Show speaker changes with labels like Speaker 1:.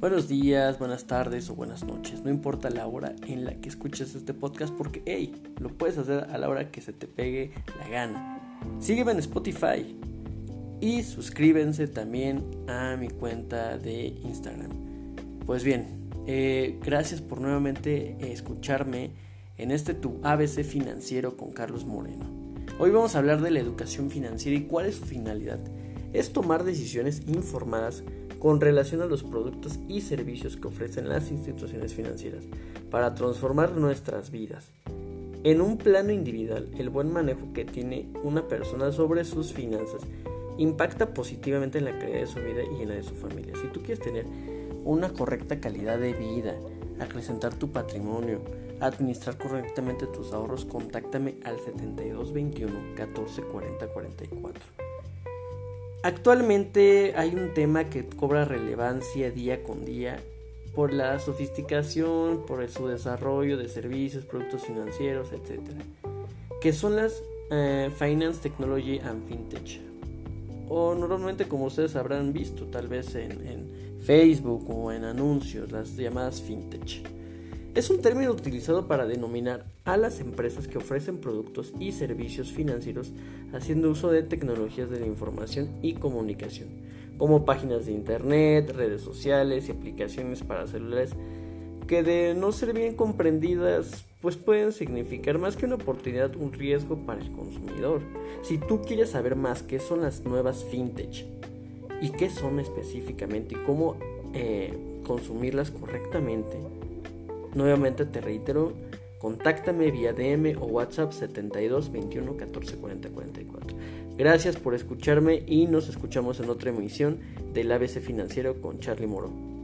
Speaker 1: Buenos días, buenas tardes o buenas noches. No importa la hora en la que escuches este podcast porque, hey, lo puedes hacer a la hora que se te pegue la gana. Sígueme en Spotify y suscríbense también a mi cuenta de Instagram. Pues bien, eh, gracias por nuevamente escucharme en este tu ABC financiero con Carlos Moreno. Hoy vamos a hablar de la educación financiera y cuál es su finalidad. Es tomar decisiones informadas con relación a los productos y servicios que ofrecen las instituciones financieras para transformar nuestras vidas. En un plano individual, el buen manejo que tiene una persona sobre sus finanzas impacta positivamente en la calidad de su vida y en la de su familia. Si tú quieres tener una correcta calidad de vida, acrecentar tu patrimonio, administrar correctamente tus ahorros, contáctame al 7221 14 40 44. Actualmente hay un tema que cobra relevancia día con día por la sofisticación, por su desarrollo de servicios, productos financieros, etc. Que son las eh, Finance Technology and FinTech. O normalmente como ustedes habrán visto tal vez en, en Facebook o en anuncios, las llamadas FinTech. Es un término utilizado para denominar a las empresas que ofrecen productos y servicios financieros haciendo uso de tecnologías de la información y comunicación, como páginas de internet, redes sociales y aplicaciones para celulares que de no ser bien comprendidas pues pueden significar más que una oportunidad un riesgo para el consumidor. Si tú quieres saber más qué son las nuevas fintech y qué son específicamente y cómo eh, consumirlas correctamente, Nuevamente te reitero, contáctame vía DM o WhatsApp 72 21 14 40 44. Gracias por escucharme y nos escuchamos en otra emisión del ABC Financiero con Charlie Moro.